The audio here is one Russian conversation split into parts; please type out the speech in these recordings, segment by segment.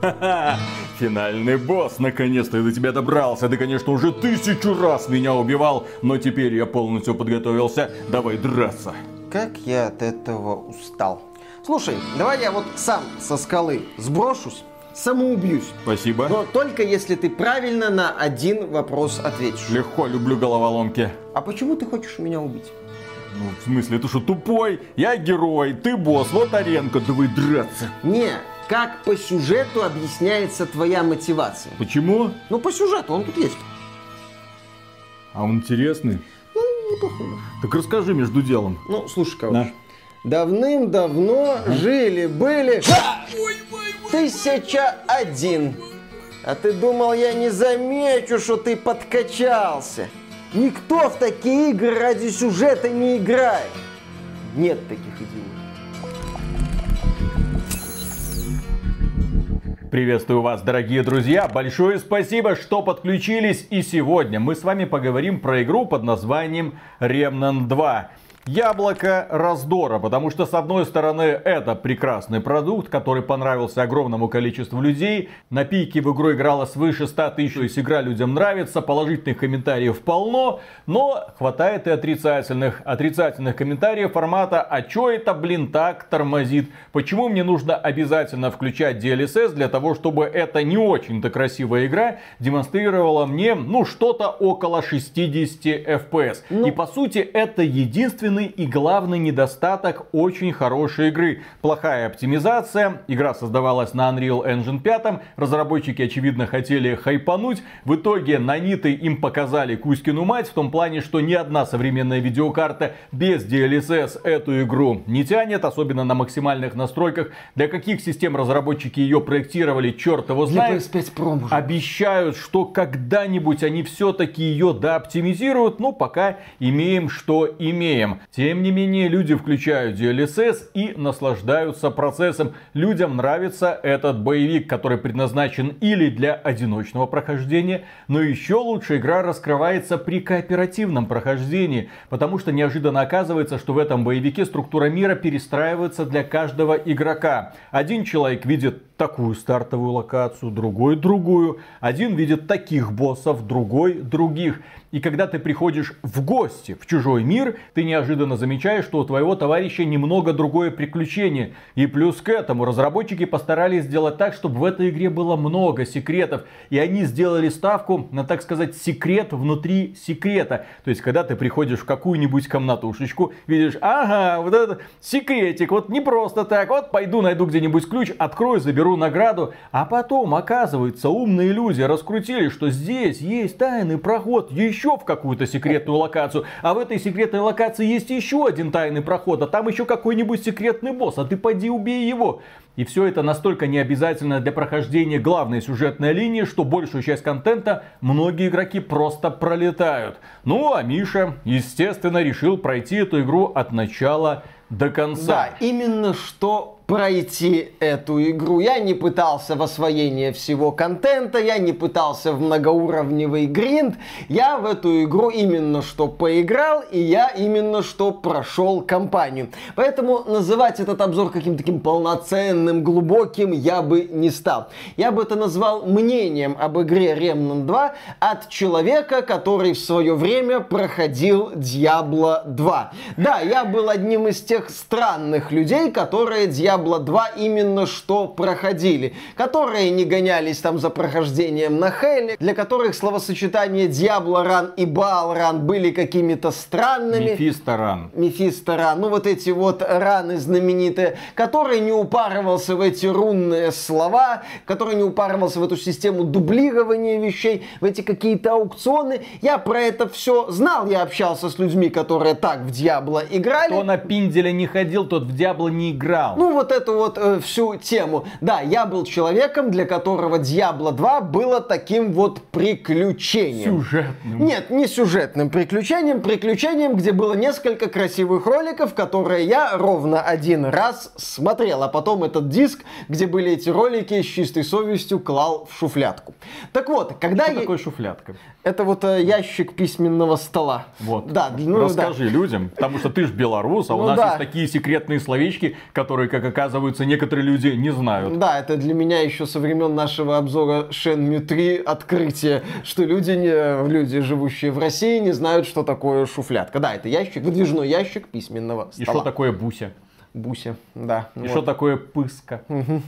Ха-ха! Финальный босс, наконец-то я до тебя добрался. Ты, конечно, уже тысячу раз меня убивал, но теперь я полностью подготовился. Давай драться. Как я от этого устал. Слушай, давай я вот сам со скалы сброшусь, самоубьюсь. Спасибо. Но только если ты правильно на один вопрос ответишь. Легко, люблю головоломки. А почему ты хочешь меня убить? Ну, в смысле, ты что, тупой? Я герой, ты босс, вот аренка, давай драться. Не, как по сюжету объясняется твоя мотивация? Почему? Ну, по сюжету, он тут есть. А он интересный? Ну, неплохой. Так расскажи между делом. Ну, слушай, короче. Давным-давно жили-были тысяча один. А ты думал, я не замечу, что ты подкачался? Никто в такие игры ради сюжета не играет. Нет таких идиотов. Приветствую вас, дорогие друзья! Большое спасибо, что подключились. И сегодня мы с вами поговорим про игру под названием Remnant 2 яблоко раздора, потому что с одной стороны это прекрасный продукт, который понравился огромному количеству людей, на пике в игру играло свыше 100 тысяч, то есть игра людям нравится, положительных комментариев полно, но хватает и отрицательных, отрицательных комментариев формата «А чё это, блин, так тормозит? Почему мне нужно обязательно включать DLSS для того, чтобы эта не очень-то красивая игра демонстрировала мне, ну, что-то около 60 FPS?» ну... И по сути это единственный единственный и главный недостаток очень хорошей игры. Плохая оптимизация, игра создавалась на Unreal Engine 5, разработчики очевидно хотели хайпануть, в итоге наниты им показали Кузькину мать в том плане, что ни одна современная видеокарта без DLSS эту игру не тянет, особенно на максимальных настройках. Для каких систем разработчики ее проектировали, черт его знает. Для PS5 Pro, может. Обещают, что когда-нибудь они все-таки ее дооптимизируют, но пока имеем, что имеем. Тем не менее, люди включают DLSS и наслаждаются процессом. Людям нравится этот боевик, который предназначен или для одиночного прохождения, но еще лучше игра раскрывается при кооперативном прохождении, потому что неожиданно оказывается, что в этом боевике структура мира перестраивается для каждого игрока. Один человек видит такую стартовую локацию, другой другую. Один видит таких боссов, другой других. И когда ты приходишь в гости в чужой мир, ты неожиданно замечаешь, что у твоего товарища немного другое приключение. И плюс к этому разработчики постарались сделать так, чтобы в этой игре было много секретов. И они сделали ставку на, так сказать, секрет внутри секрета. То есть, когда ты приходишь в какую-нибудь комнатушечку, видишь, ага, вот этот секретик, вот не просто так, вот пойду найду где-нибудь ключ, открою, заберу награду. А потом, оказывается, умные люди раскрутили, что здесь есть тайный проход, еще в какую-то секретную локацию, а в этой секретной локации есть еще один тайный проход, а там еще какой-нибудь секретный босс, а ты пойди убей его. И все это настолько необязательно для прохождения главной сюжетной линии, что большую часть контента многие игроки просто пролетают. Ну а Миша, естественно, решил пройти эту игру от начала до конца. Да, именно что пройти эту игру. Я не пытался в освоение всего контента, я не пытался в многоуровневый гринд. Я в эту игру именно что поиграл, и я именно что прошел кампанию. Поэтому называть этот обзор каким-то таким полноценным, глубоким я бы не стал. Я бы это назвал мнением об игре Remnant 2 от человека, который в свое время проходил Diablo 2. Да, я был одним из тех странных людей, которые Diablo Diablo 2 именно что проходили, которые не гонялись там за прохождением на Хеле, для которых словосочетания Diablo Run и Baal Run были какими-то странными. Мефисто Run. Мефисто Run, ну вот эти вот раны знаменитые, который не упарывался в эти рунные слова, который не упарывался в эту систему дублирования вещей, в эти какие-то аукционы. Я про это все знал, я общался с людьми, которые так в Diablo играли. Кто на пинделя не ходил, тот в Diablo не играл. Ну вот вот эту вот э, всю тему. Да, я был человеком, для которого Diablo 2 было таким вот приключением. Сюжетным. Нет, не сюжетным приключением, приключением, где было несколько красивых роликов, которые я ровно один раз смотрел, а потом этот диск, где были эти ролики, с чистой совестью клал в шуфлятку. Так вот, когда Что я... такое шуфлятка? Это вот э, ящик письменного стола. Вот. Да, ну, Расскажи да. людям, потому что ты ж белорус, а ну, у нас да. есть такие секретные словечки, которые, как оказывается, некоторые люди не знают. Да, это для меня еще со времен нашего обзора Shenmue 3 открытие, что люди, не, люди, живущие в России, не знают, что такое шуфлятка. Да, это ящик, выдвижной ящик письменного стола. И что такое буся? Буся, да. И вот. что такое пыска?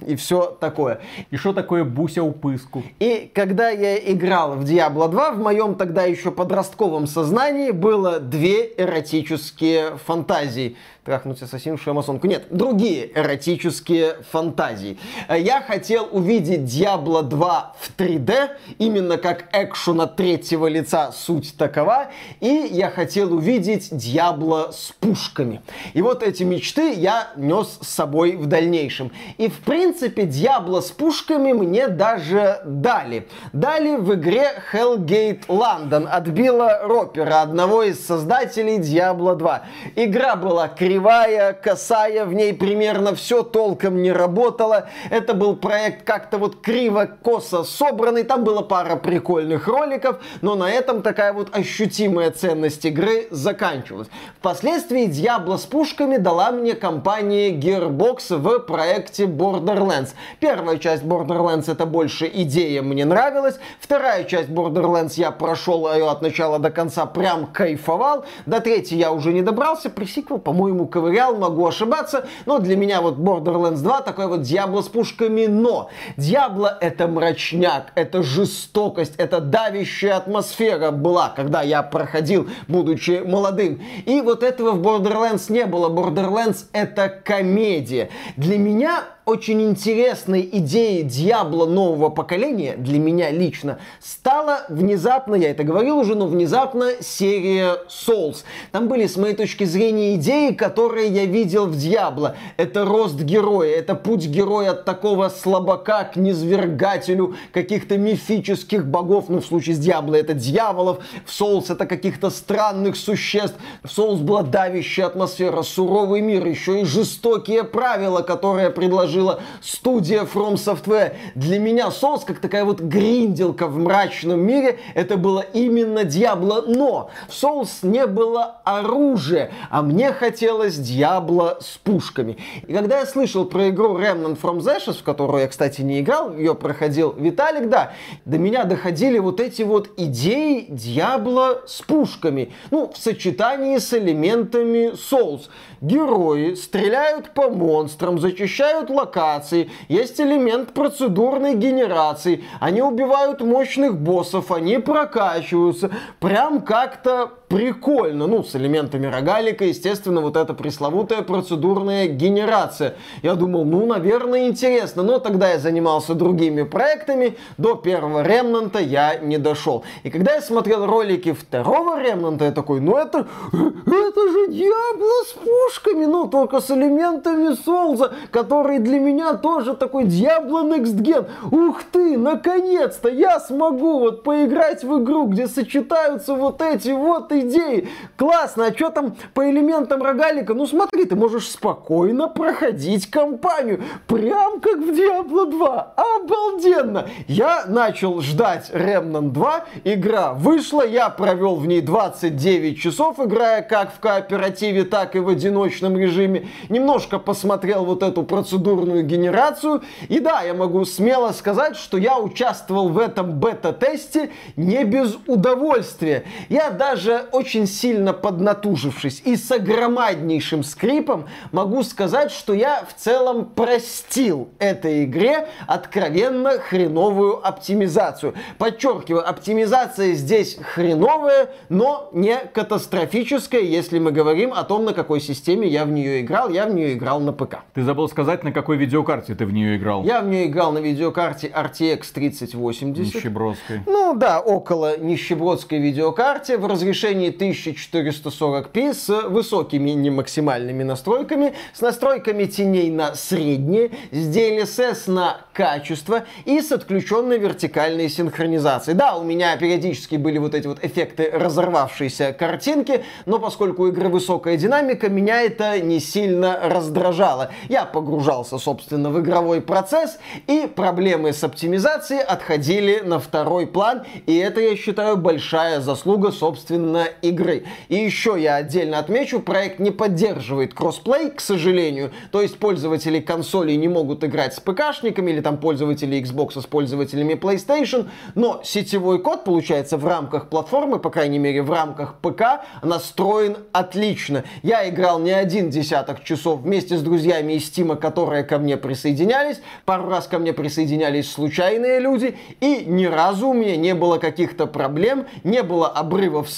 И все такое. И что такое буся у пыску? И когда я играл в Diablo 2, в моем тогда еще подростковом сознании было две эротические фантазии трахнуть ассасиншу амазонку. Нет, другие эротические фантазии. Я хотел увидеть Diablo 2 в 3D, именно как экшена третьего лица суть такова, и я хотел увидеть Diablo с пушками. И вот эти мечты я нес с собой в дальнейшем. И в принципе Diablo с пушками мне даже дали. Дали в игре Hellgate London от Билла Ропера, одного из создателей Diablo 2. Игра была кривая косая, в ней примерно все толком не работало. Это был проект как-то вот криво-косо собранный, там было пара прикольных роликов, но на этом такая вот ощутимая ценность игры заканчивалась. Впоследствии Diablo с пушками дала мне компания Gearbox в проекте Borderlands. Первая часть Borderlands это больше идея мне нравилась, вторая часть Borderlands я прошел ее от начала до конца прям кайфовал, до третьей я уже не добрался, пресиквел, по-моему, ковырял, могу ошибаться, но для меня вот Borderlands 2 такой вот Диабло с пушками, но Диабло это мрачняк, это жестокость, это давящая атмосфера была, когда я проходил, будучи молодым. И вот этого в Borderlands не было. Borderlands это комедия. Для меня очень интересной идеей Диабло нового поколения, для меня лично, стала внезапно, я это говорил уже, но внезапно серия Souls. Там были, с моей точки зрения, идеи, которые я видел в Диабло. Это рост героя, это путь героя от такого слабака к низвергателю каких-то мифических богов, ну в случае с Диабло это дьяволов, в Souls это каких-то странных существ. В Souls была давящая атмосфера, суровый мир, еще и жестокие правила, которые предложил предложила студия From Software. Для меня Souls, как такая вот гринделка в мрачном мире, это было именно Diablo. Но в Souls не было оружия, а мне хотелось Diablo с пушками. И когда я слышал про игру Remnant from the в которую я, кстати, не играл, ее проходил Виталик, да, до меня доходили вот эти вот идеи Diablo с пушками. Ну, в сочетании с элементами Souls. Герои стреляют по монстрам, зачищают локации, есть элемент процедурной генерации, они убивают мощных боссов, они прокачиваются, прям как-то прикольно, ну, с элементами рогалика, естественно, вот эта пресловутая процедурная генерация. Я думал, ну, наверное, интересно, но тогда я занимался другими проектами, до первого ремнанта я не дошел. И когда я смотрел ролики второго ремнанта, я такой, ну, это, это же Диабло с пушками, ну, только с элементами Солза, который для меня тоже такой Диабло Next Gen. Ух ты, наконец-то я смогу вот поиграть в игру, где сочетаются вот эти вот и идеи. Классно, а что там по элементам рогалика? Ну смотри, ты можешь спокойно проходить кампанию. Прям как в Diablo 2. Обалденно. Я начал ждать Remnant 2. Игра вышла, я провел в ней 29 часов, играя как в кооперативе, так и в одиночном режиме. Немножко посмотрел вот эту процедурную генерацию. И да, я могу смело сказать, что я участвовал в этом бета-тесте не без удовольствия. Я даже очень сильно поднатужившись и с огромнейшим скрипом, могу сказать, что я в целом простил этой игре откровенно хреновую оптимизацию. Подчеркиваю, оптимизация здесь хреновая, но не катастрофическая, если мы говорим о том, на какой системе я в нее играл. Я в нее играл на ПК. Ты забыл сказать, на какой видеокарте ты в нее играл? Я в нее играл на видеокарте RTX 3080. Нищебродской. Ну да, около нищебродской видеокарте в разрешении разрешении 1440p с высокими не максимальными настройками, с настройками теней на средние, с DLSS на качество и с отключенной вертикальной синхронизацией. Да, у меня периодически были вот эти вот эффекты разорвавшейся картинки, но поскольку у игры высокая динамика, меня это не сильно раздражало. Я погружался, собственно, в игровой процесс, и проблемы с оптимизацией отходили на второй план, и это, я считаю, большая заслуга, собственно, игры. И еще я отдельно отмечу, проект не поддерживает кроссплей, к сожалению. То есть пользователи консолей не могут играть с ПКшниками или там пользователи Xbox с пользователями PlayStation, но сетевой код, получается, в рамках платформы, по крайней мере, в рамках ПК, настроен отлично. Я играл не один десяток часов вместе с друзьями из Стима, которые ко мне присоединялись. Пару раз ко мне присоединялись случайные люди, и ни разу у меня не было каких-то проблем, не было обрывов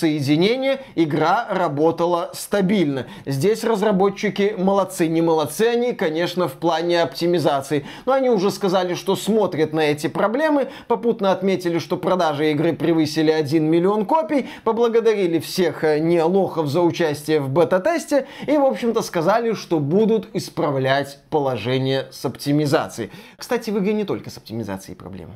соединения, игра работала стабильно. Здесь разработчики молодцы. Не молодцы они, конечно, в плане оптимизации. Но они уже сказали, что смотрят на эти проблемы, попутно отметили, что продажи игры превысили 1 миллион копий, поблагодарили всех э, не лохов за участие в бета-тесте и, в общем-то, сказали, что будут исправлять положение с оптимизацией. Кстати, в игре не только с оптимизацией проблемы.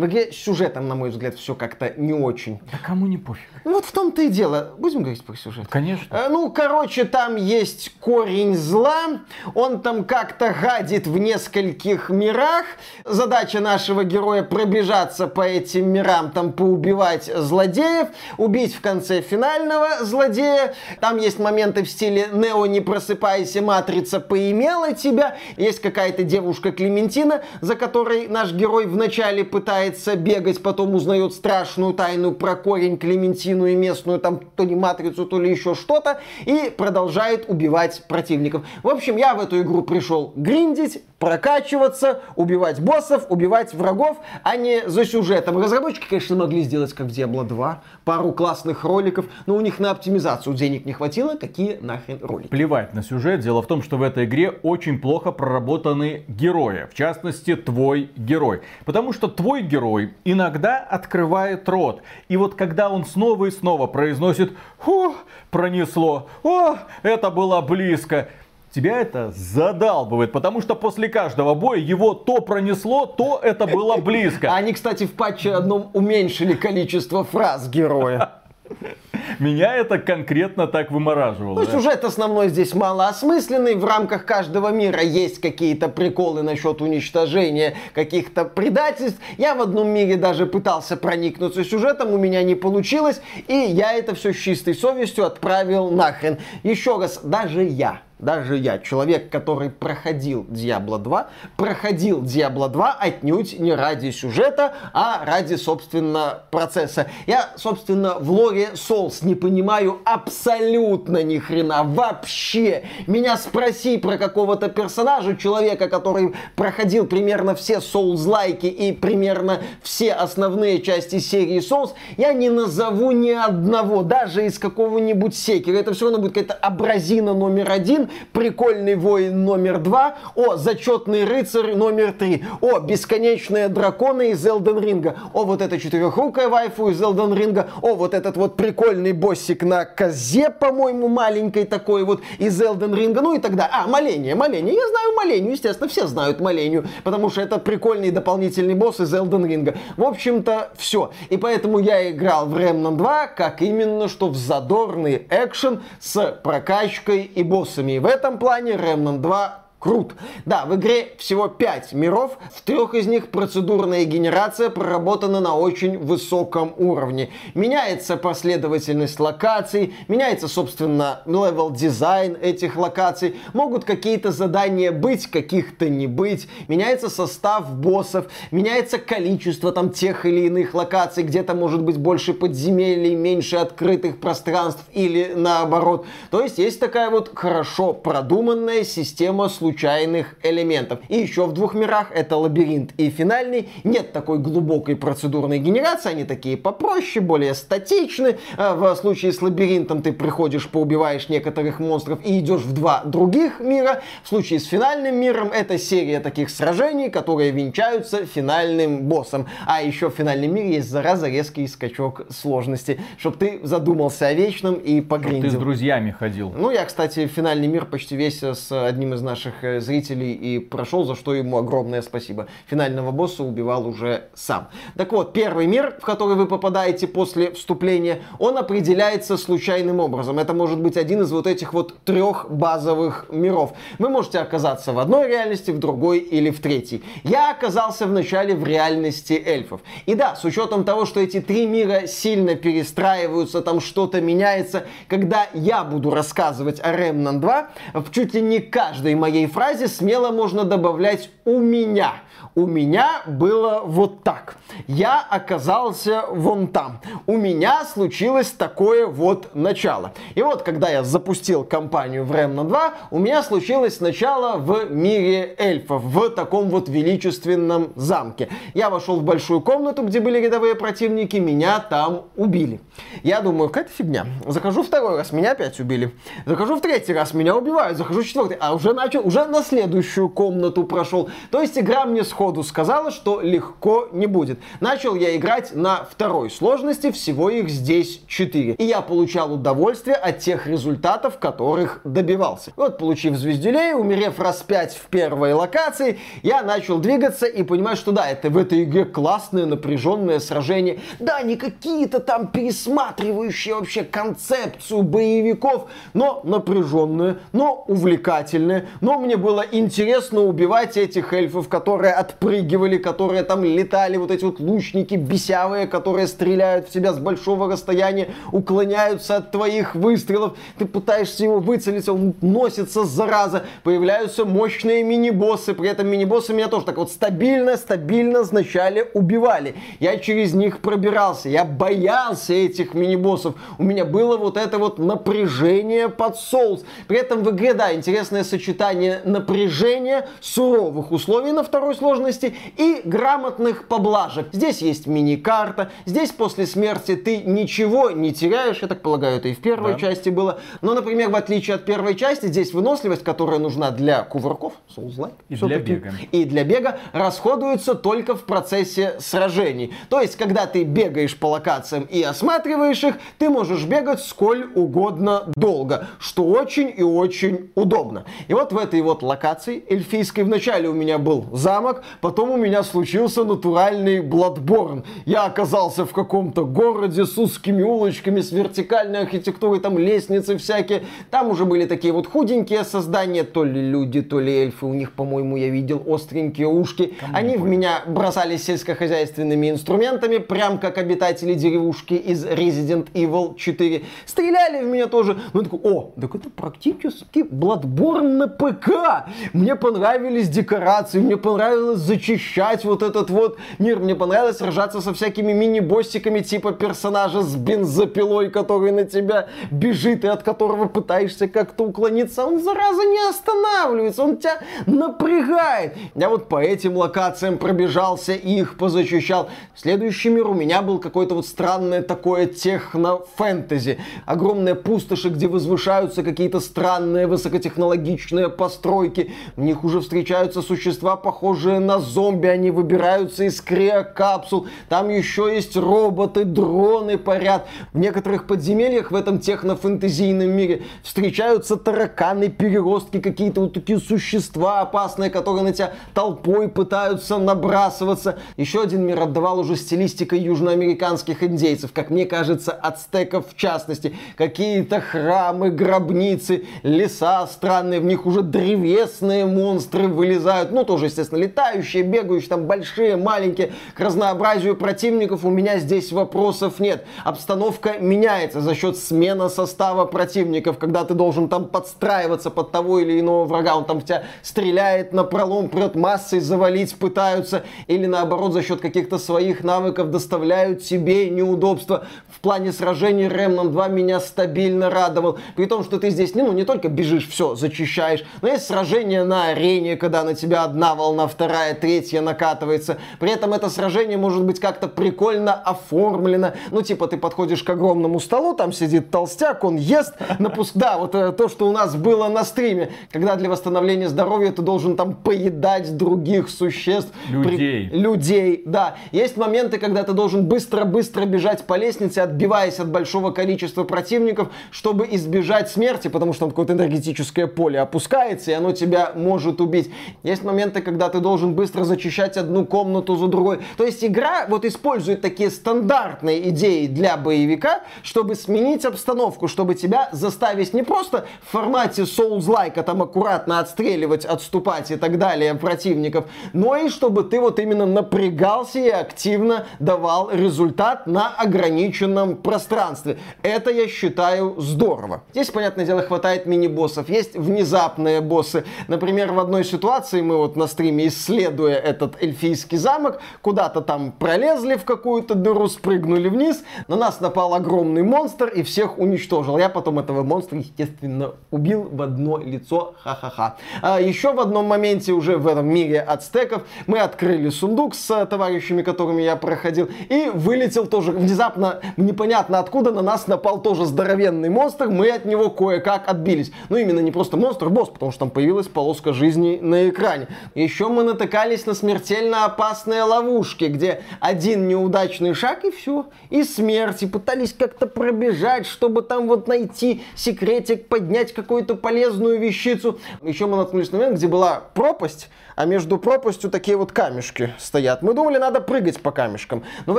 В игре с сюжетом, на мой взгляд, все как-то не очень. Да кому не пофиг. Ну вот в том-то и дело. Будем говорить про сюжет? Конечно. Э, Ну, короче, там есть корень зла. Он там как-то гадит в нескольких мирах. Задача нашего героя пробежаться по этим мирам, там поубивать злодеев, убить в конце финального злодея. Там есть моменты в стиле «Нео, не просыпайся, матрица поимела тебя». Есть какая-то девушка Клементина, за которой наш герой вначале пытается бегать, потом узнает страшную тайну про корень Клементину и местную там то ли матрицу, то ли еще что-то, и продолжает убивать противников. В общем, я в эту игру пришел гриндить, прокачиваться, убивать боссов, убивать врагов, а не за сюжетом. Разработчики, конечно, могли сделать как в Diablo 2, пару классных роликов, но у них на оптимизацию денег не хватило, какие нахрен ролики. Плевать на сюжет. Дело в том, что в этой игре очень плохо проработаны герои. В частности, твой герой. Потому что твой герой иногда открывает рот. И вот когда он снова и снова произносит «Фу, пронесло! О, это было близко!» Тебя это задалбывает, потому что после каждого боя его то пронесло, то это было близко. Они, кстати, в патче одном уменьшили количество фраз героя. Меня это конкретно так вымораживало. Ну, да. сюжет основной здесь малоосмысленный. В рамках каждого мира есть какие-то приколы насчет уничтожения каких-то предательств. Я в одном мире даже пытался проникнуться сюжетом, у меня не получилось. И я это все с чистой совестью отправил нахрен. Еще раз, даже я даже я, человек, который проходил Diablo 2, проходил Diablo 2 отнюдь не ради сюжета, а ради, собственно, процесса. Я, собственно, в лоре Souls не понимаю абсолютно ни хрена, вообще. Меня спроси про какого-то персонажа, человека, который проходил примерно все Souls-лайки и примерно все основные части серии Souls, я не назову ни одного, даже из какого-нибудь секера. Это все равно будет какая-то абразина номер один, прикольный воин номер два, о, зачетный рыцарь номер три, о, бесконечные драконы из Элден Ринга, о, вот эта четырехрукая вайфу из Элден Ринга, о, вот этот вот прикольный боссик на козе, по-моему, маленькой такой вот из Элден Ринга, ну и тогда, а, Моление, Моление, я знаю Молению, естественно, все знают Молению, потому что это прикольный дополнительный босс из Элден Ринга. В общем-то, все. И поэтому я играл в Remnant 2, как именно что в задорный экшен с прокачкой и боссами. В этом плане Remnant 2 крут. Да, в игре всего 5 миров, в трех из них процедурная генерация проработана на очень высоком уровне. Меняется последовательность локаций, меняется, собственно, level design этих локаций, могут какие-то задания быть, каких-то не быть, меняется состав боссов, меняется количество там тех или иных локаций, где-то может быть больше подземелий, меньше открытых пространств или наоборот. То есть есть такая вот хорошо продуманная система случайных случайных элементов. И еще в двух мирах, это лабиринт и финальный, нет такой глубокой процедурной генерации, они такие попроще, более статичны. А В случае с лабиринтом ты приходишь, поубиваешь некоторых монстров и идешь в два других мира. В случае с финальным миром это серия таких сражений, которые венчаются финальным боссом. А еще в финальном мире есть зараза резкий скачок сложности, чтобы ты задумался о вечном и Чтоб погриндил. ты с друзьями ходил. Ну, я, кстати, финальный мир почти весь с одним из наших наших э, зрителей и прошел, за что ему огромное спасибо. Финального босса убивал уже сам. Так вот, первый мир, в который вы попадаете после вступления, он определяется случайным образом. Это может быть один из вот этих вот трех базовых миров. Вы можете оказаться в одной реальности, в другой или в третьей. Я оказался вначале в реальности эльфов. И да, с учетом того, что эти три мира сильно перестраиваются, там что-то меняется, когда я буду рассказывать о Remnant 2, в чуть ли не каждой моей фразе смело можно добавлять «у меня». У меня было вот так. Я оказался вон там. У меня случилось такое вот начало. И вот, когда я запустил кампанию в Remnant 2, у меня случилось начало в мире эльфов, в таком вот величественном замке. Я вошел в большую комнату, где были рядовые противники, меня там убили. Я думаю, какая-то фигня. Захожу второй раз, меня опять убили. Захожу в третий раз, меня убивают. Захожу в четвертый, а уже начал, уже на следующую комнату прошел. То есть игра мне сходу сказала, что легко не будет. Начал я играть на второй сложности, всего их здесь 4. И я получал удовольствие от тех результатов, которых добивался. Вот, получив звездюлей, умерев раз пять в первой локации, я начал двигаться и понимаю, что да, это в этой игре классное напряженное сражение. Да, не какие-то там пересматривающие вообще концепцию боевиков, но напряженное, но увлекательное. Но мне было интересно убивать этих эльфов, которые отпрыгивали, которые там летали, вот эти вот лучники бесявые, которые стреляют в тебя с большого расстояния, уклоняются от твоих выстрелов. Ты пытаешься его выцелить, он носится, зараза. Появляются мощные мини-боссы, при этом мини-боссы меня тоже так вот стабильно, стабильно вначале убивали. Я через них пробирался, я боялся этих мини-боссов. У меня было вот это вот напряжение под соус. При этом в игре, да, интересное сочетание напряжения, суровых условий на второй сложности и грамотных поблажек. Здесь есть мини-карта, здесь после смерти ты ничего не теряешь, я так полагаю, это и в первой да. части было. Но, например, в отличие от первой части, здесь выносливость, которая нужна для кувырков, Souls-like, и для бега. И для бега расходуется только в процессе сражений. То есть, когда ты бегаешь по локациям и осматриваешь их, ты можешь бегать сколь угодно долго, что очень и очень удобно. И вот в этой вот локации эльфийской вначале у меня был замок, потом у меня случился натуральный Bloodborne. Я оказался в каком-то городе с узкими улочками, с вертикальной архитектурой, там лестницы всякие. Там уже были такие вот худенькие создания, то ли люди, то ли эльфы. У них, по-моему, я видел остренькие ушки. Кому Они в меня бросались сельскохозяйственными инструментами, прям как обитатели деревушки из Resident Evil 4. Стреляли в меня тоже. Ну, я такой, о, так это практически Bloodborne на ПК. Мне понравились декорации, мне понравилось зачищать вот этот вот мир. Мне понравилось сражаться со всякими мини-боссиками типа персонажа с бензопилой, который на тебя бежит и от которого пытаешься как-то уклониться. Он, зараза, не останавливается, он тебя напрягает. Я вот по этим локациям пробежался и их позачищал. Следующий мир у меня был какой-то вот странное такое техно-фэнтези. Огромные пустоши, где возвышаются какие-то странные высокотехнологичные постройки. В них уже встречаются существа, похожие на зомби. Они выбираются из криокапсул. Там еще есть роботы, дроны парят. В некоторых подземельях в этом техно-фэнтезийном мире встречаются тараканы, переростки, какие-то вот такие существа опасные, которые на тебя толпой пытаются набрасываться. Еще один мир отдавал уже стилистикой южноамериканских индейцев, как мне кажется, ацтеков в частности. Какие-то храмы, гробницы, леса странные, в них уже древесные монстры вылезают. Ну, тоже, естественно, летающие, бегающие, там большие, маленькие. К разнообразию противников у меня здесь вопросов нет. Обстановка меняется за счет смены состава противников, когда ты должен там подстраиваться под того или иного врага. Он там в тебя стреляет на пролом, прет массой, завалить пытаются. Или наоборот, за счет каких-то своих навыков доставляют себе неудобства. В плане сражений Remnant 2 меня стабильно радовал. При том, что ты здесь не, ну, не только бежишь, все, зачищаешь, но есть сражения на арене, когда на тебя одна волна, вторая, третья накатывается. При этом это сражение может быть как-то прикольно оформлено. Ну, типа, ты подходишь к огромному столу, там сидит толстяк, он ест, напуск... Да, вот э, то, что у нас было на стриме, когда для восстановления здоровья ты должен там поедать других существ. Людей. При... Людей, да. Есть моменты, когда ты должен быстро-быстро бежать по лестнице, отбиваясь от большого количества противников, чтобы избежать смерти, потому что там какое-то энергетическое поле опускается, и оно тебя может убить. Есть моменты, когда ты должен быстро зачищать одну комнату за другой. То есть игра вот использует такие стандартные идеи для боевика, чтобы сменить обстановку, чтобы тебя заставить не просто в формате Souls-like, там аккуратно отстреливать, отступать и так далее противников, но и чтобы ты вот именно напрягался и активно давал результат на ограниченном пространстве. Это я считаю здорово. Здесь, понятное дело, хватает мини-боссов. Есть внезапные боссы. Например, в одной ситуации мы вот на стриме, исследуя этот эльфийский замок, куда-то там пролезли в какую-то дыру, спрыгнули вниз, на нас напал огромный монстр и всех уничтожил. Я потом этого монстра, естественно, убил в одно лицо. Ха-ха-ха. А еще в одном моменте уже в этом мире ацтеков мы открыли сундук с товарищами, которыми я проходил, и вылетел тоже внезапно, непонятно откуда, на нас напал тоже здоровенный монстр, мы от него кое-как отбились. Ну, именно не просто монстр, босс, потому что там появилась полоска жизни на экране. Еще мы натыкались на смертельно опасные ловушки, где один неудачный шаг и все, и смерть, и пытались как-то пробежать, чтобы там вот найти секретик, поднять какую-то полезную вещицу. Еще мы наткнулись на момент, где была пропасть, а между пропастью такие вот камешки стоят. Мы думали, надо прыгать по камешкам. Но в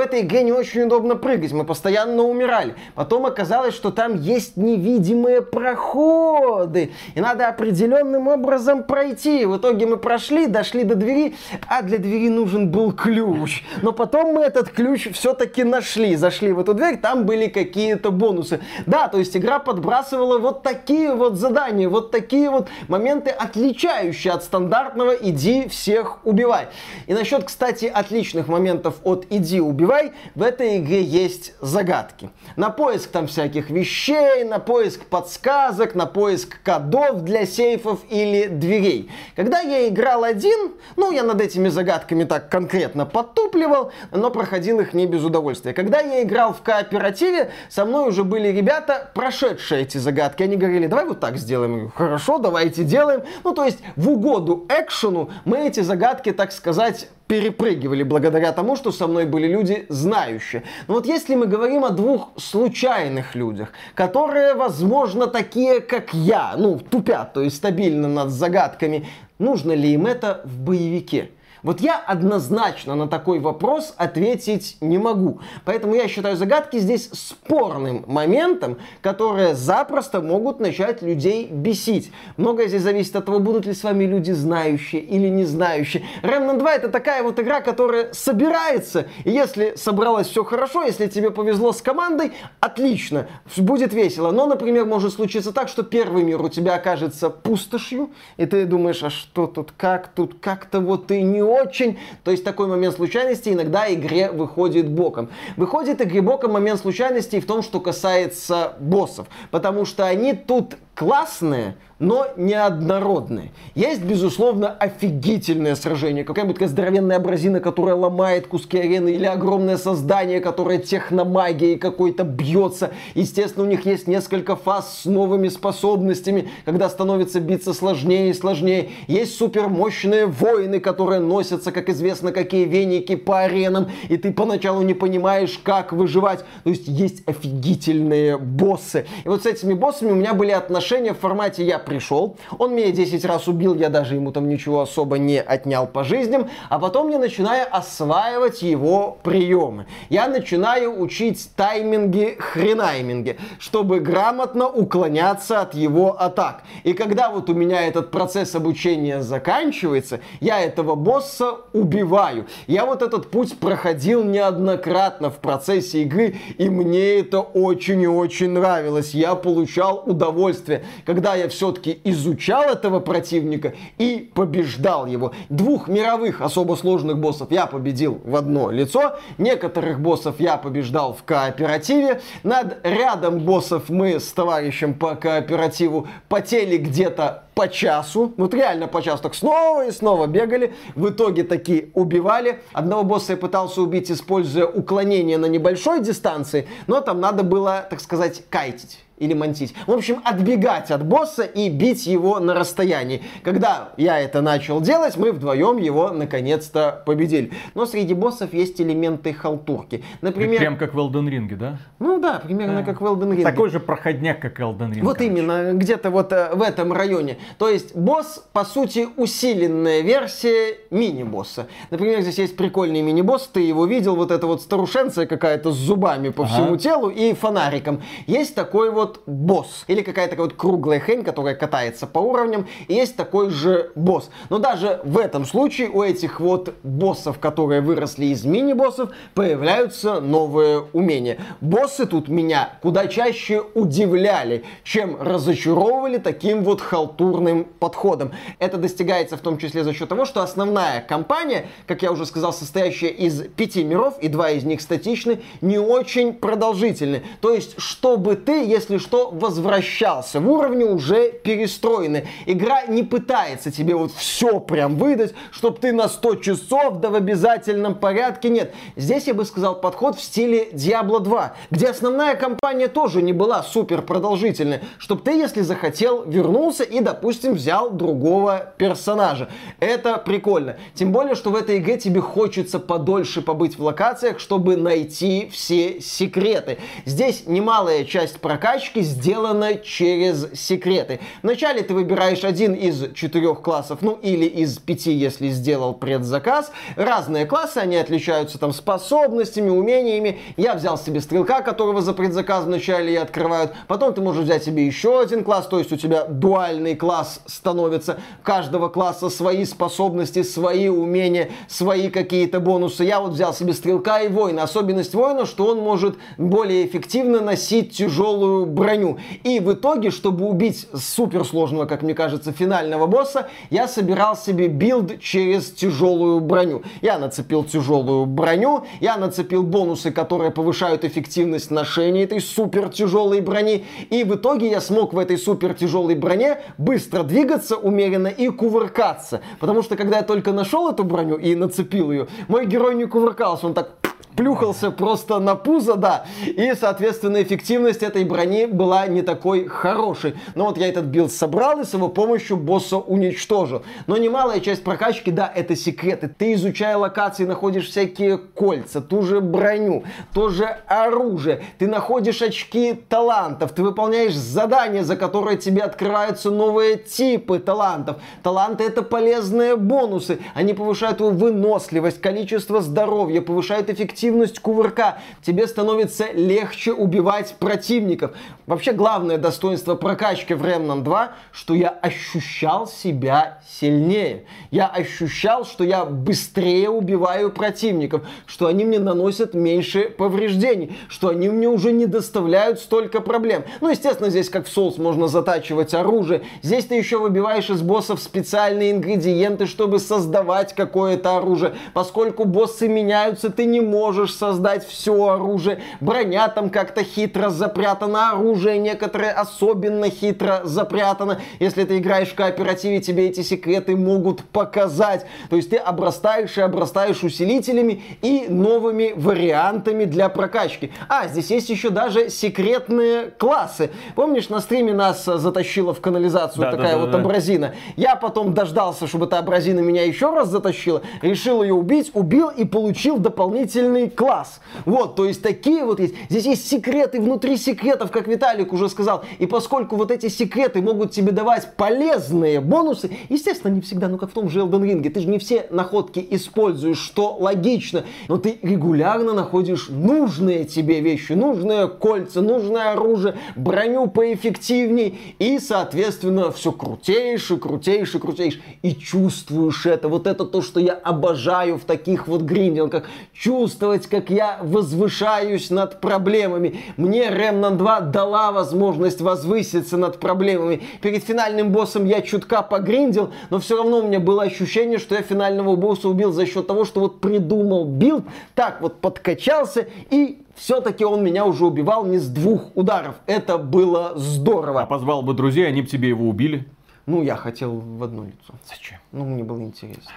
этой игре не очень удобно прыгать, мы постоянно умирали. Потом оказалось, что там есть невидимые проходы, и надо определенным образом пройти. В итоге мы прошли, дошли до двери, а для двери нужен был ключ. Но потом мы этот ключ все-таки нашли, зашли в эту дверь, там были какие-то бонусы. Да, то есть игра подбрасывала вот такие вот задания, вот такие вот моменты, отличающие от стандартного «иди всех убивай. И насчет, кстати, отличных моментов от иди убивай, в этой игре есть загадки. На поиск там всяких вещей, на поиск подсказок, на поиск кодов для сейфов или дверей. Когда я играл один, ну, я над этими загадками так конкретно подтупливал, но проходил их не без удовольствия. Когда я играл в кооперативе, со мной уже были ребята, прошедшие эти загадки. Они говорили, давай вот так сделаем. Хорошо, давайте делаем. Ну, то есть в угоду экшену мы эти загадки, так сказать, перепрыгивали благодаря тому, что со мной были люди знающие. Но вот если мы говорим о двух случайных людях, которые, возможно, такие, как я, ну, тупят, то есть стабильно над загадками, нужно ли им это в боевике? Вот я однозначно на такой вопрос ответить не могу. Поэтому я считаю загадки здесь спорным моментом, которые запросто могут начать людей бесить. Многое здесь зависит от того, будут ли с вами люди знающие или не знающие. Remnant 2 это такая вот игра, которая собирается, и если собралось все хорошо, если тебе повезло с командой, отлично, будет весело. Но, например, может случиться так, что первый мир у тебя окажется пустошью, и ты думаешь, а что тут, как тут, как-то вот и не очень. То есть такой момент случайности иногда игре выходит боком. Выходит игре боком момент случайности в том, что касается боссов. Потому что они тут классные, но неоднородные. Есть, безусловно, офигительное сражение. Какая-нибудь такая здоровенная абразина, которая ломает куски арены, или огромное создание, которое техномагией какой-то бьется. Естественно, у них есть несколько фаз с новыми способностями, когда становится биться сложнее и сложнее. Есть супермощные воины, которые носятся, как известно, какие веники по аренам, и ты поначалу не понимаешь, как выживать. То есть есть офигительные боссы. И вот с этими боссами у меня были отношения в формате «я пришел, он меня 10 раз убил, я даже ему там ничего особо не отнял по жизням, а потом я начинаю осваивать его приемы. Я начинаю учить тайминги, хренайминги, чтобы грамотно уклоняться от его атак. И когда вот у меня этот процесс обучения заканчивается, я этого босса убиваю. Я вот этот путь проходил неоднократно в процессе игры, и мне это очень и очень нравилось. Я получал удовольствие, когда я все-таки изучал этого противника и побеждал его. Двух мировых особо сложных боссов я победил в одно лицо, некоторых боссов я побеждал в кооперативе, над рядом боссов мы с товарищем по кооперативу потели где-то по часу, вот реально по часу, так снова и снова бегали, в итоге таки убивали. Одного босса я пытался убить, используя уклонение на небольшой дистанции, но там надо было, так сказать, кайтить или мантить. В общем, отбегать от босса и бить его на расстоянии. Когда я это начал делать, мы вдвоем его наконец-то победили. Но среди боссов есть элементы халтурки. Например... Прям как в Elden Ring, да? Ну да, примерно да. как в Elden Ring. Такой же проходняк, как Elden Ring. Вот короче. именно, где-то вот э, в этом районе. То есть босс, по сути, усиленная версия мини-босса. Например, здесь есть прикольный мини-босс, ты его видел, вот эта вот старушенция какая-то с зубами по ага. всему телу и фонариком. Есть такой вот босс. Или какая-то вот круглая хрень, которая катается по уровням. И есть такой же босс. Но даже в этом случае у этих вот боссов, которые выросли из мини-боссов, появляются новые умения. Боссы тут меня куда чаще удивляли, чем разочаровывали таким вот халтурным подходом. Это достигается в том числе за счет того, что основная кампания, как я уже сказал, состоящая из пяти миров, и два из них статичны, не очень продолжительны. То есть, чтобы ты, если что, возвращался в уровне уже перестроены. Игра не пытается тебе вот все прям выдать, чтобы ты на 100 часов, да в обязательном порядке. Нет, здесь я бы сказал подход в стиле Diablo 2, где основная кампания тоже не была супер продолжительной, чтобы ты, если захотел, вернулся и, допустим, взял другого персонажа. Это прикольно. Тем более, что в этой игре тебе хочется подольше побыть в локациях, чтобы найти все секреты. Здесь немалая часть прокачки сделана через секреты. Вначале ты выбираешь один из четырех классов, ну или из пяти, если сделал предзаказ. Разные классы, они отличаются там способностями, умениями. Я взял себе стрелка, которого за предзаказ вначале и открывают. Потом ты можешь взять себе еще один класс, то есть у тебя дуальный класс становится. У каждого класса свои способности, свои умения, свои какие-то бонусы. Я вот взял себе стрелка и воина. Особенность воина, что он может более эффективно носить тяжелую броню. И в итоге, чтобы убить суперсложного, как мне кажется, финального босса, я собирал себе билд через тяжелую броню. Я нацепил тяжелую броню, я нацепил бонусы, которые повышают эффективность ношения этой супер тяжелой брони. И в итоге я смог в этой супер тяжелой броне быстро двигаться умеренно и кувыркаться. Потому что когда я только нашел эту броню и нацепил ее, мой герой не кувыркался, он так плюхался просто на пузо, да. И, соответственно, эффективность этой брони была не такой хорошей. Но вот я этот билд собрал и с его помощью босса уничтожил. Но немалая часть прокачки, да, это секреты. Ты, изучая локации, находишь всякие кольца, ту же броню, то же оружие. Ты находишь очки талантов, ты выполняешь задания, за которые тебе открываются новые типы талантов. Таланты это полезные бонусы. Они повышают твою выносливость, количество здоровья, повышают эффективность эффективность кувырка, тебе становится легче убивать противников. Вообще главное достоинство прокачки в Remnant 2, что я ощущал себя сильнее. Я ощущал, что я быстрее убиваю противников, что они мне наносят меньше повреждений, что они мне уже не доставляют столько проблем. Ну, естественно, здесь как в Souls можно затачивать оружие. Здесь ты еще выбиваешь из боссов специальные ингредиенты, чтобы создавать какое-то оружие. Поскольку боссы меняются, ты не можешь можешь создать все оружие. Броня там как-то хитро запрятана, оружие некоторые особенно хитро запрятано. Если ты играешь в кооперативе, тебе эти секреты могут показать. То есть ты обрастаешь и обрастаешь усилителями и новыми вариантами для прокачки. А, здесь есть еще даже секретные классы. Помнишь, на стриме нас затащила в канализацию да, такая да, да, вот да. абразина? Я потом дождался, чтобы эта абразина меня еще раз затащила, решил ее убить, убил и получил дополнительный полный класс. Вот, то есть такие вот есть. Здесь есть секреты внутри секретов, как Виталик уже сказал. И поскольку вот эти секреты могут тебе давать полезные бонусы, естественно, не всегда, ну как в том же Elden Ring, ты же не все находки используешь, что логично, но ты регулярно находишь нужные тебе вещи, нужные кольца, нужное оружие, броню поэффективней, и, соответственно, все крутейшее, крутейшее, крутейшее. И чувствуешь это. Вот это то, что я обожаю в таких вот гриндингах. Чувствовать чувствовать, как я возвышаюсь над проблемами. Мне Remnant 2 дала возможность возвыситься над проблемами. Перед финальным боссом я чутка погриндил, но все равно у меня было ощущение, что я финального босса убил за счет того, что вот придумал билд, так вот подкачался и все-таки он меня уже убивал не с двух ударов. Это было здорово. А позвал бы друзей, они бы тебе его убили? Ну, я хотел в одно лицо. Зачем? Ну, мне было интересно.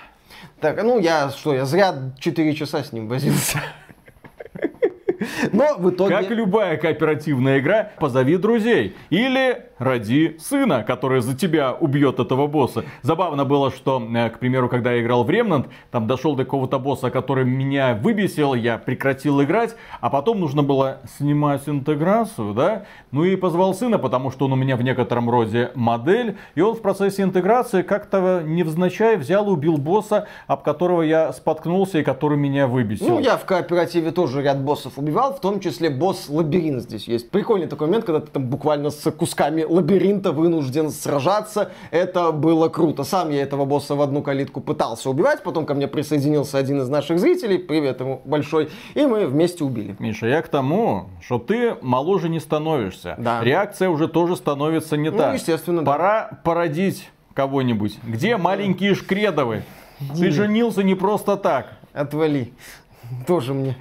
Так, ну я что, я зря 4 часа с ним возился. Но в итоге... Как любая кооперативная игра, позови друзей. Или ради сына, который за тебя убьет этого босса. Забавно было, что, э, к примеру, когда я играл в Remnant, там дошел до какого-то босса, который меня выбесил, я прекратил играть, а потом нужно было снимать интеграцию, да, ну и позвал сына, потому что он у меня в некотором роде модель, и он в процессе интеграции как-то невзначай взял и убил босса, об которого я споткнулся и который меня выбесил. Ну, я в кооперативе тоже ряд боссов убивал, в том числе босс лабиринт здесь есть. Прикольный такой момент, когда ты там буквально с кусками лабиринта вынужден сражаться. Это было круто. Сам я этого босса в одну калитку пытался убивать, потом ко мне присоединился один из наших зрителей, привет ему большой, и мы вместе убили. Миша, я к тому, что ты моложе не становишься. Да. Реакция уже тоже становится не ну, та. естественно, Пора да. породить кого-нибудь. Где маленькие шкредовы? Ты женился не просто так. Отвали. Тоже мне.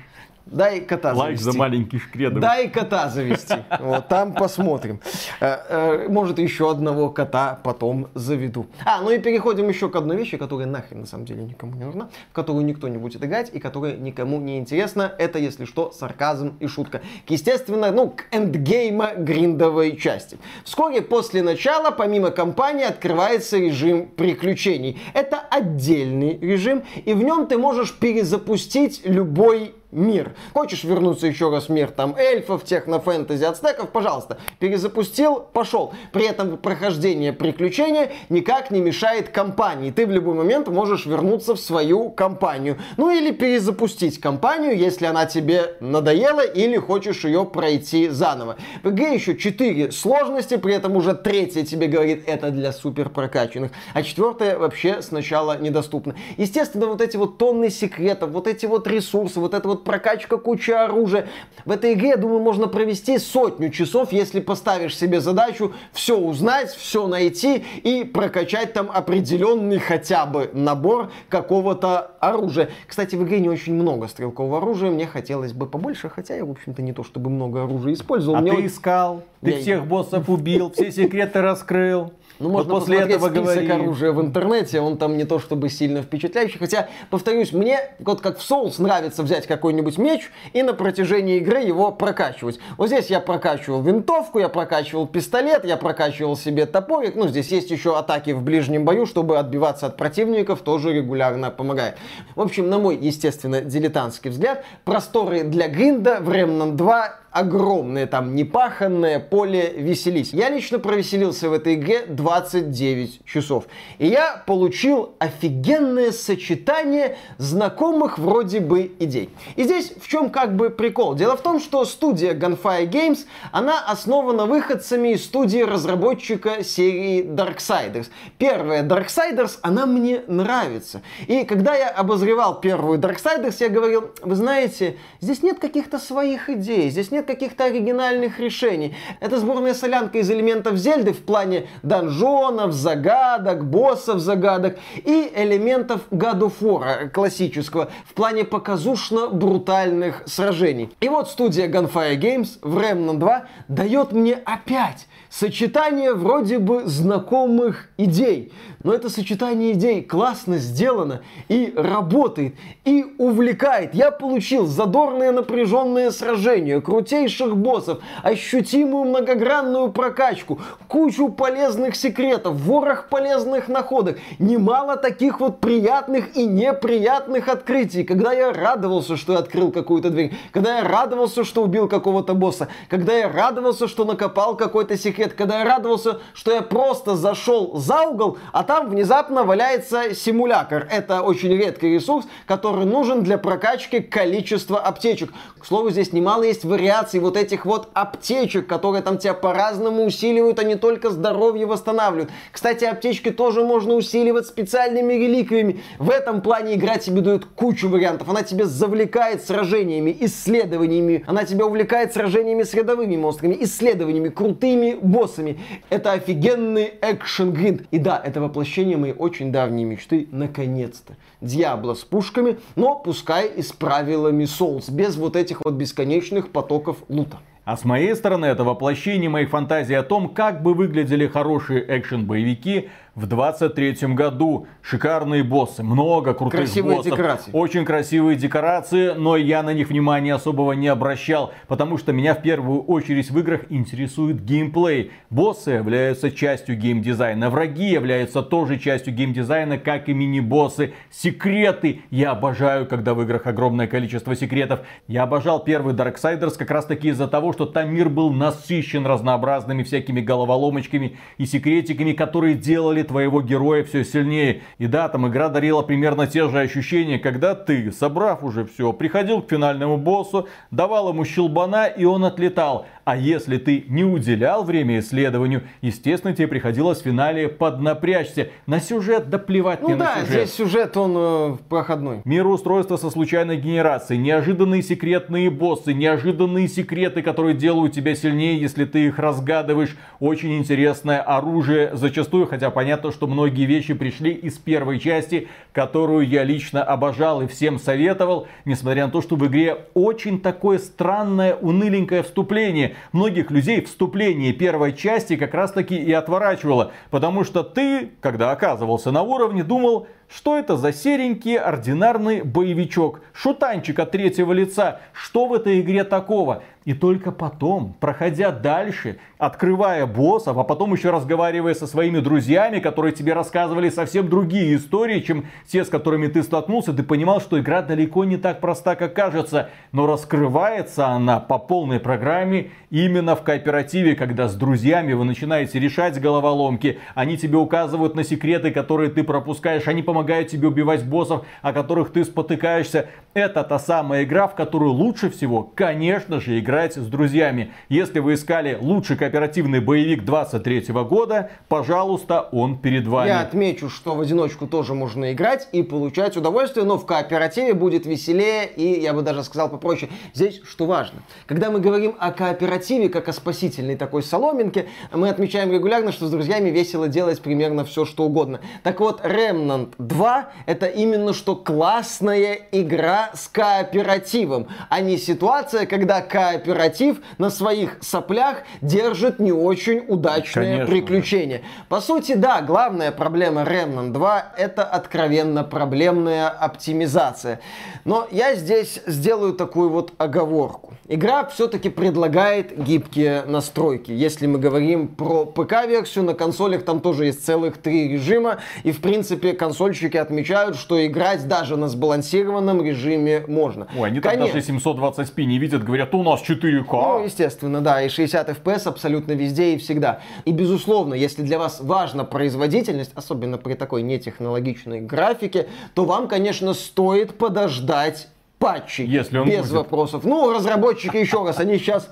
Дай кота Лайк завести. за маленький шкредов. Дай кота завести. Вот там посмотрим. Э, э, может, еще одного кота потом заведу. А, ну и переходим еще к одной вещи, которая нахрен на самом деле никому не нужна, в которую никто не будет играть и которая никому не интересна. Это, если что, сарказм и шутка. Естественно, ну, к эндгейма гриндовой части. Вскоре после начала, помимо кампании, открывается режим приключений. Это отдельный режим, и в нем ты можешь перезапустить любой мир. Хочешь вернуться еще раз в мир там эльфов, технофэнтези, ацтеков, пожалуйста. Перезапустил, пошел. При этом прохождение приключения никак не мешает компании. Ты в любой момент можешь вернуться в свою компанию. Ну или перезапустить компанию, если она тебе надоела или хочешь ее пройти заново. В игре еще 4 сложности, при этом уже третья тебе говорит, это для супер прокачанных. А четвертая вообще сначала недоступна. Естественно, вот эти вот тонны секретов, вот эти вот ресурсы, вот это вот прокачка кучи оружия. В этой игре, я думаю, можно провести сотню часов, если поставишь себе задачу все узнать, все найти и прокачать там определенный хотя бы набор какого-то оружия. Кстати, в игре не очень много стрелкового оружия, мне хотелось бы побольше, хотя я, в общем-то, не то чтобы много оружия использовал. А мне ты вот... искал, ты я... всех боссов убил, все секреты раскрыл. Ну, можно вот после этого список говори. оружия в интернете, он там не то чтобы сильно впечатляющий. Хотя, повторюсь, мне, вот как в Souls, нравится взять какой-нибудь меч и на протяжении игры его прокачивать. Вот здесь я прокачивал винтовку, я прокачивал пистолет, я прокачивал себе топорик. Ну, здесь есть еще атаки в ближнем бою, чтобы отбиваться от противников, тоже регулярно помогает. В общем, на мой, естественно, дилетантский взгляд, просторы для гринда в Remnant 2 огромное там непаханное поле веселись. Я лично провеселился в этой игре 29 часов. И я получил офигенное сочетание знакомых вроде бы идей. И здесь в чем как бы прикол? Дело в том, что студия Gunfire Games, она основана выходцами из студии разработчика серии Darksiders. Первая Darksiders, она мне нравится. И когда я обозревал первую Darksiders, я говорил, вы знаете, здесь нет каких-то своих идей, здесь нет каких-то оригинальных решений. Это сборная солянка из элементов Зельды в плане донжонов, загадок, боссов загадок и элементов War классического в плане показушно-брутальных сражений. И вот студия Gunfire Games в Remnant 2 дает мне опять сочетание вроде бы знакомых идей. Но это сочетание идей классно сделано и работает, и увлекает. Я получил задорное напряженное сражение, крутейших боссов, ощутимую многогранную прокачку, кучу полезных секретов, ворох полезных находок, немало таких вот приятных и неприятных открытий, когда я радовался, что я открыл какую-то дверь, когда я радовался, что убил какого-то босса, когда я радовался, что накопал какой-то секрет, когда я радовался, что я просто зашел за угол, а там там внезапно валяется симулятор. Это очень редкий ресурс, который нужен для прокачки количества аптечек. К слову, здесь немало есть вариаций вот этих вот аптечек, которые там тебя по-разному усиливают, а не только здоровье восстанавливают. Кстати, аптечки тоже можно усиливать специальными реликвиями. В этом плане игра тебе дает кучу вариантов. Она тебя завлекает сражениями, исследованиями. Она тебя увлекает сражениями с рядовыми монстрами, исследованиями, крутыми боссами. Это офигенный экшен гринд. И да, это воплощение воплощение моей очень давней мечты, наконец-то. Диабло с пушками, но пускай и с правилами Souls, без вот этих вот бесконечных потоков лута. А с моей стороны это воплощение моих фантазий о том, как бы выглядели хорошие экшен-боевики в 23 году. Шикарные боссы, много крутых Красивые боссов. декорации. Очень красивые декорации, но я на них внимания особого не обращал, потому что меня в первую очередь в играх интересует геймплей. Боссы являются частью геймдизайна, враги являются тоже частью геймдизайна, как и мини-боссы. Секреты! Я обожаю, когда в играх огромное количество секретов. Я обожал первый Darksiders как раз таки из-за того, что там мир был насыщен разнообразными всякими головоломочками и секретиками, которые делали твоего героя все сильнее. И да, там игра дарила примерно те же ощущения, когда ты, собрав уже все, приходил к финальному боссу, давал ему щелбана и он отлетал. А если ты не уделял время исследованию, естественно, тебе приходилось в финале поднапрячься. На сюжет да плевать Ну на да, сюжет. здесь сюжет, он э, проходной. Мироустройство со случайной генерацией, неожиданные секретные боссы, неожиданные секреты, которые делают тебя сильнее, если ты их разгадываешь. Очень интересное оружие зачастую, хотя понятно, что многие вещи пришли из первой части, которую я лично обожал и всем советовал, несмотря на то, что в игре очень такое странное, уныленькое вступление. Многих людей вступление первой части как раз таки и отворачивало, потому что ты, когда оказывался на уровне, думал, что это за серенький ординарный боевичок? Шутанчик от третьего лица. Что в этой игре такого? И только потом, проходя дальше, открывая боссов, а потом еще разговаривая со своими друзьями, которые тебе рассказывали совсем другие истории, чем те, с которыми ты столкнулся, ты понимал, что игра далеко не так проста, как кажется. Но раскрывается она по полной программе именно в кооперативе, когда с друзьями вы начинаете решать головоломки, они тебе указывают на секреты, которые ты пропускаешь, они помогают тебе убивать боссов, о которых ты спотыкаешься. Это та самая игра, в которую лучше всего, конечно же, играть с друзьями. Если вы искали лучший кооперативный боевик 23 года, пожалуйста, он перед вами. Я отмечу, что в одиночку тоже можно играть и получать удовольствие, но в кооперативе будет веселее и, я бы даже сказал попроще, здесь что важно. Когда мы говорим о кооперативе, как о спасительной такой соломинке, мы отмечаем регулярно, что с друзьями весело делать примерно все, что угодно. Так вот, Remnant 2 это именно что классная игра с кооперативом, а не ситуация, когда кооператив на своих соплях держит не очень удачное Конечно. приключение. По сути, да, главная проблема Remnant 2 это откровенно проблемная оптимизация. Но я здесь сделаю такую вот оговорку. Игра все-таки предлагает гибкие настройки. Если мы говорим про ПК-версию, на консолях там тоже есть целых три режима. И, в принципе, консольщики отмечают, что играть даже на сбалансированном режиме можно. Ой, они там Конечно. даже 720p не видят, говорят, у нас 4К. Ну, естественно, да, и 60 FPS абсолютно везде и всегда. И, безусловно, если для вас важна производительность, особенно при такой нетехнологичной графике, то вам, конечно, стоит подождать патчи. Если он Без будет. вопросов. Ну, разработчики, еще раз, они сейчас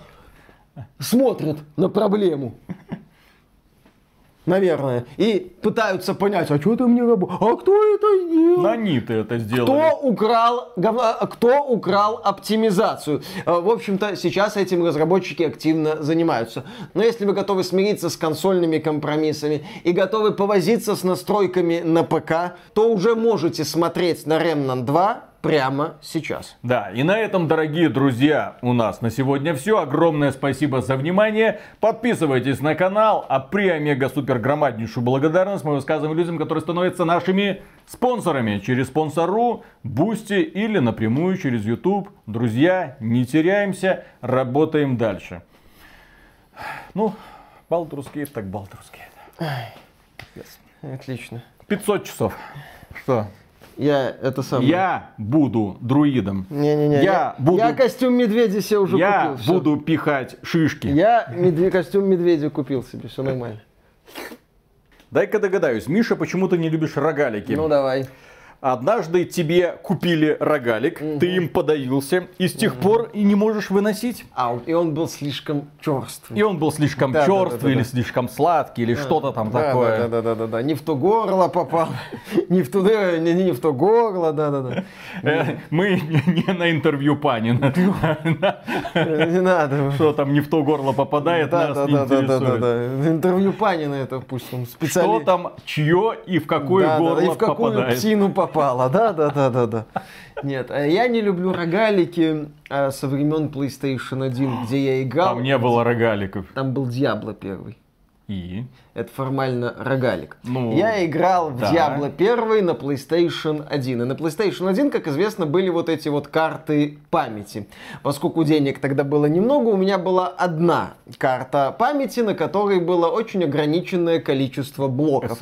смотрят на проблему. Наверное. И пытаются понять, а что там не работает? А кто это сделал? Они-то это сделали. Кто украл, говно- кто украл оптимизацию? Э, В общем-то, сейчас этим разработчики активно занимаются. Но если вы готовы смириться с консольными компромиссами и готовы повозиться с настройками на ПК, то уже можете смотреть на Remnant 2 прямо сейчас. Да, и на этом, дорогие друзья, у нас на сегодня все. Огромное спасибо за внимание. Подписывайтесь на канал, а при омега супер громаднейшую благодарность мы высказываем людям, которые становятся нашими спонсорами через Sponsr, Boosty или напрямую через YouTube. Друзья, не теряемся, работаем дальше. Ну, Gate так Gate. Отлично. 500 часов. Что? Я это самое. Я буду друидом. Не-не-не. Я буду- я костюм медведя себе уже Я купил. всё. буду пихать шишки. Я медве- костюм медведя купил себе, все нормально. Дай-ка догадаюсь, Миша, почему ты не любишь рогалики? Ну давай. Однажды тебе купили рогалик, ты им подавился, и с тех пор и не можешь выносить. А, и он был слишком черствый. И он был слишком Да, да, черствый, да, да, или да. слишком сладкий, или что-то там Да, такое. Да, да, да, да, да. Не в то горло попал. Не в туда, не, не в то горло, да, да, да. Э, Мы не на интервью Панина. Не надо. Что там не в то горло попадает, Да, нас да, не да, да, да, да, интересует. да. Интервью Панина это пусть он Что специально. там, чье и в какое Да, да, да, горло и в какую попадает. Попало, да, да, да, да, да. Нет, э, я не люблю рогалики э, со времен PlayStation 1, где я играл. Там не было рогаликов. Там был Диабло первый. И? Это формально рогалик. Ну, Я играл в да. Diablo 1 на PlayStation 1. И на PlayStation 1, как известно, были вот эти вот карты памяти. Поскольку денег тогда было немного, у меня была одна карта памяти, на которой было очень ограниченное количество блоков.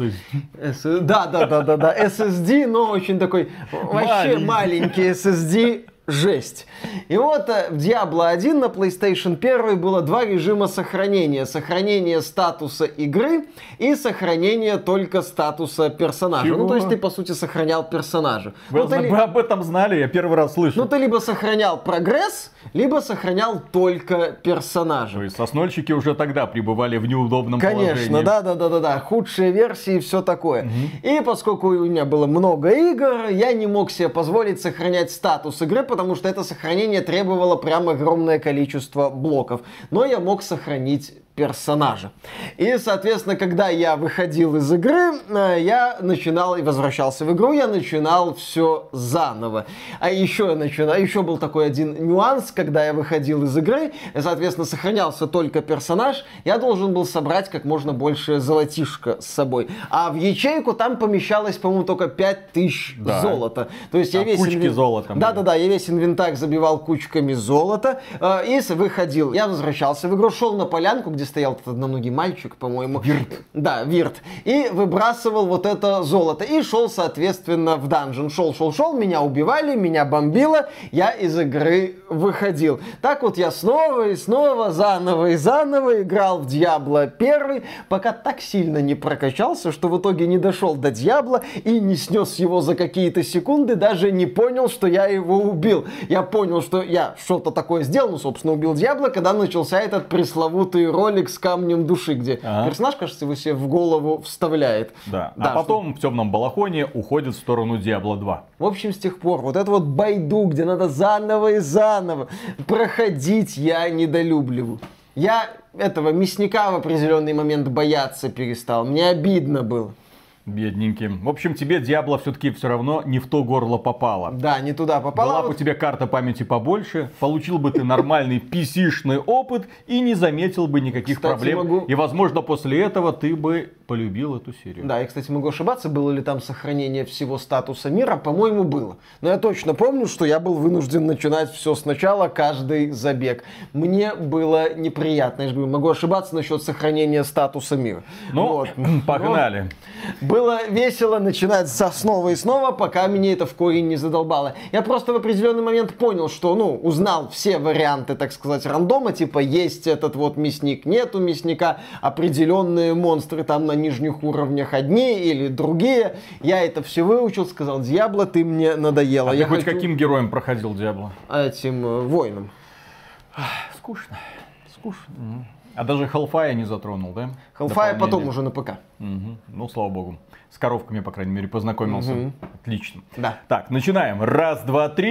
SSD. Да, да, да, да, да. SSD, но очень такой вообще маленький SSD. Жесть. И вот э, в Diablo 1 на PlayStation 1 было два режима сохранения. Сохранение статуса игры и сохранение только статуса персонажа. Чего? Ну, то есть ты, по сути, сохранял персонажа. Вы, Ну, ты, вы об этом знали? Я первый раз слышу. ну, ты либо сохранял прогресс, либо сохранял только персонажа. То есть соснольщики уже тогда пребывали в неудобном Конечно, положении. да, да, да, да, да. Худшие версии и все такое. И поскольку у меня было много игр, я не мог себе позволить сохранять статус игры, потому что это сохранение требовало прям огромное количество блоков. Но я мог сохранить персонажа. И, соответственно, когда я выходил из игры, э, я начинал и возвращался в игру, я начинал все заново. А еще я начинал, еще был такой один нюанс, когда я выходил из игры, и, соответственно, сохранялся только персонаж, я должен был собрать как можно больше золотишка с собой. А в ячейку там помещалось, по-моему, только 5000 Да. золота. То есть я А весь кучки инвен- золота Да, были. да, да, я весь инвентарь забивал кучками золота э, и выходил. Я возвращался в игру, шел на полянку, где стоял этот одноногий мальчик, по-моему. Вирт. Да, Вирт. И выбрасывал вот это золото. И шел, соответственно, в данжен. Шел, шел, шел, меня убивали, меня бомбило, я из игры выходил. Так вот я снова и снова, заново и заново играл в Диабло 1, пока так сильно не прокачался, что в итоге не дошел до Диабло и не снес его за какие-то секунды, даже не понял, что я его убил. Я понял, что я что-то такое сделал, ну, собственно, убил Диабло, когда начался этот пресловутый ролик с камнем души, где Ага. персонаж, кажется, его себе в голову вставляет. Да. Да, а потом в темном балахоне уходит в сторону Диабло 2. В общем, с тех пор вот это вот байду, где надо заново и заново проходить, я недолюбливаю. Я этого мясника в определенный момент бояться перестал. Мне обидно было. Бедненький. В общем, тебе Диабло все-таки все равно не в то горло попало. Да, не туда попала. Была бы у тебя карта памяти побольше, получил бы ты нормальный PC-шный опыт и не заметил бы никаких Кстати, проблем. могу- И, возможно, после этого ты бы полюбил эту серию. Да, я, кстати, могу ошибаться, было ли там сохранение всего статуса мира, по-моему, было. Но я точно помню, что я был вынужден начинать все сначала, каждый забег. Мне было неприятно. Я же говорю, могу ошибаться насчет сохранения статуса мира. Ну, Вот. погнали. Было весело начинать со снова и снова, пока меня это в корень не задолбало. Я просто в определенный момент понял, что, ну, узнал все варианты, так сказать, рандома, типа, есть этот вот мясник, нету мясника, определенные монстры там на нижних уровнях одни или другие. Я это все выучил, сказал, Дьябло, ты мне надоела. А я ты хоть хочу каким героем проходил Диабло? этим э, воином. Скучно. Скучно. А даже Халфая не затронул, да? Халфая потом уже на ПК. Мгм. Ну, слава богу. С коровками, по крайней мере, познакомился. Отлично. Да. Так, начинаем. Раз, два, три.